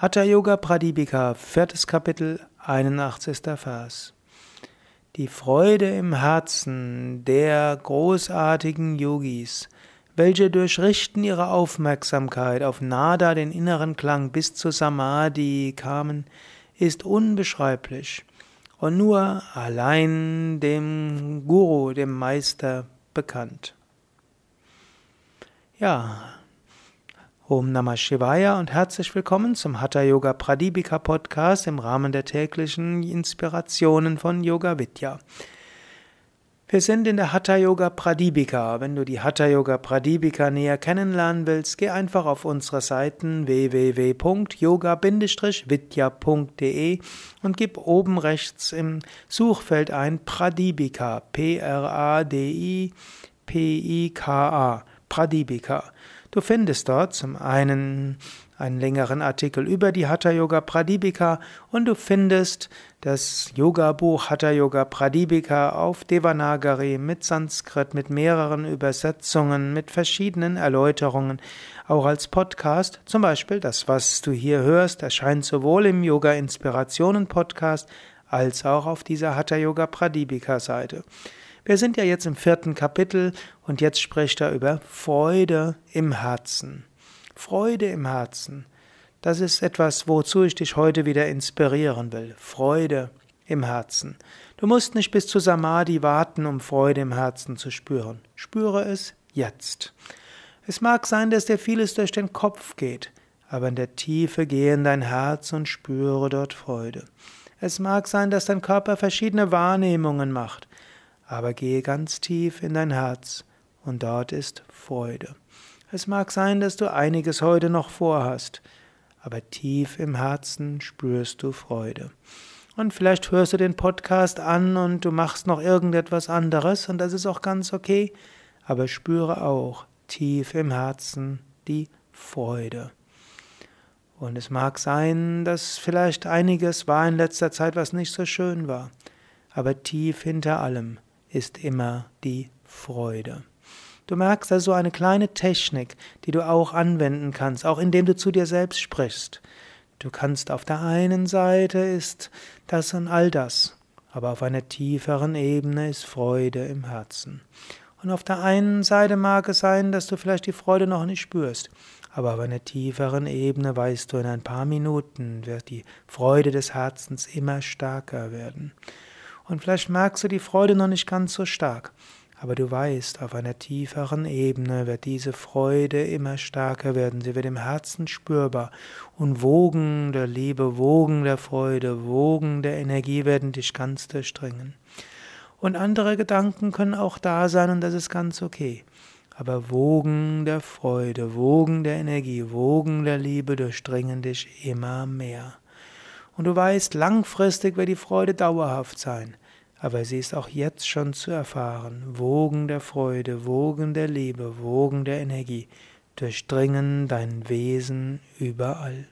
Hatha Yoga Pradipika, viertes Kapitel, 81. Vers. Die Freude im Herzen der großartigen Yogis, welche durch Richten ihrer Aufmerksamkeit auf Nada, den inneren Klang, bis zu Samadhi kamen, ist unbeschreiblich und nur allein dem Guru, dem Meister, bekannt. Ja, Om Namah Shivaya und herzlich willkommen zum Hatha Yoga Pradipika Podcast im Rahmen der täglichen Inspirationen von Yoga Vidya. Wir sind in der Hatha Yoga Pradipika. Wenn du die Hatha Yoga Pradipika näher kennenlernen willst, geh einfach auf unsere Seiten www.yoga-vidya.de und gib oben rechts im Suchfeld ein Pradipika, P-R-A-D-I-P-I-K-A, Pradipika. Du findest dort zum einen einen längeren Artikel über die Hatha Yoga Pradipika und du findest das Yoga-Buch Hatha Yoga Pradipika auf Devanagari mit Sanskrit, mit mehreren Übersetzungen, mit verschiedenen Erläuterungen, auch als Podcast. Zum Beispiel das, was du hier hörst, erscheint sowohl im Yoga Inspirationen Podcast als auch auf dieser Hatha Yoga Pradipika Seite. Wir sind ja jetzt im vierten Kapitel und jetzt spricht er über Freude im Herzen. Freude im Herzen. Das ist etwas, wozu ich dich heute wieder inspirieren will. Freude im Herzen. Du musst nicht bis zu Samadhi warten, um Freude im Herzen zu spüren. Spüre es jetzt. Es mag sein, dass dir vieles durch den Kopf geht, aber in der Tiefe gehe in dein Herz und spüre dort Freude. Es mag sein, dass dein Körper verschiedene Wahrnehmungen macht, aber gehe ganz tief in dein Herz und dort ist Freude. Es mag sein, dass du einiges heute noch vorhast, aber tief im Herzen spürst du Freude. Und vielleicht hörst du den Podcast an und du machst noch irgendetwas anderes und das ist auch ganz okay, aber spüre auch tief im Herzen die Freude. Und es mag sein, dass vielleicht einiges war in letzter Zeit, was nicht so schön war, aber tief hinter allem ist immer die Freude. Du merkst also eine kleine Technik, die du auch anwenden kannst, auch indem du zu dir selbst sprichst. Du kannst auf der einen Seite ist das und all das, aber auf einer tieferen Ebene ist Freude im Herzen. Und auf der einen Seite mag es sein, dass du vielleicht die Freude noch nicht spürst, aber auf einer tieferen Ebene weißt du, in ein paar Minuten wird die Freude des Herzens immer stärker werden. Und vielleicht merkst du die Freude noch nicht ganz so stark, aber du weißt, auf einer tieferen Ebene wird diese Freude immer stärker werden, sie wird im Herzen spürbar und Wogen der Liebe, Wogen der Freude, Wogen der Energie werden dich ganz durchdringen. Und andere Gedanken können auch da sein und das ist ganz okay. Aber Wogen der Freude, Wogen der Energie, Wogen der Liebe durchdringen dich immer mehr. Und du weißt, langfristig wird die Freude dauerhaft sein, aber sie ist auch jetzt schon zu erfahren. Wogen der Freude, Wogen der Liebe, Wogen der Energie durchdringen dein Wesen überall.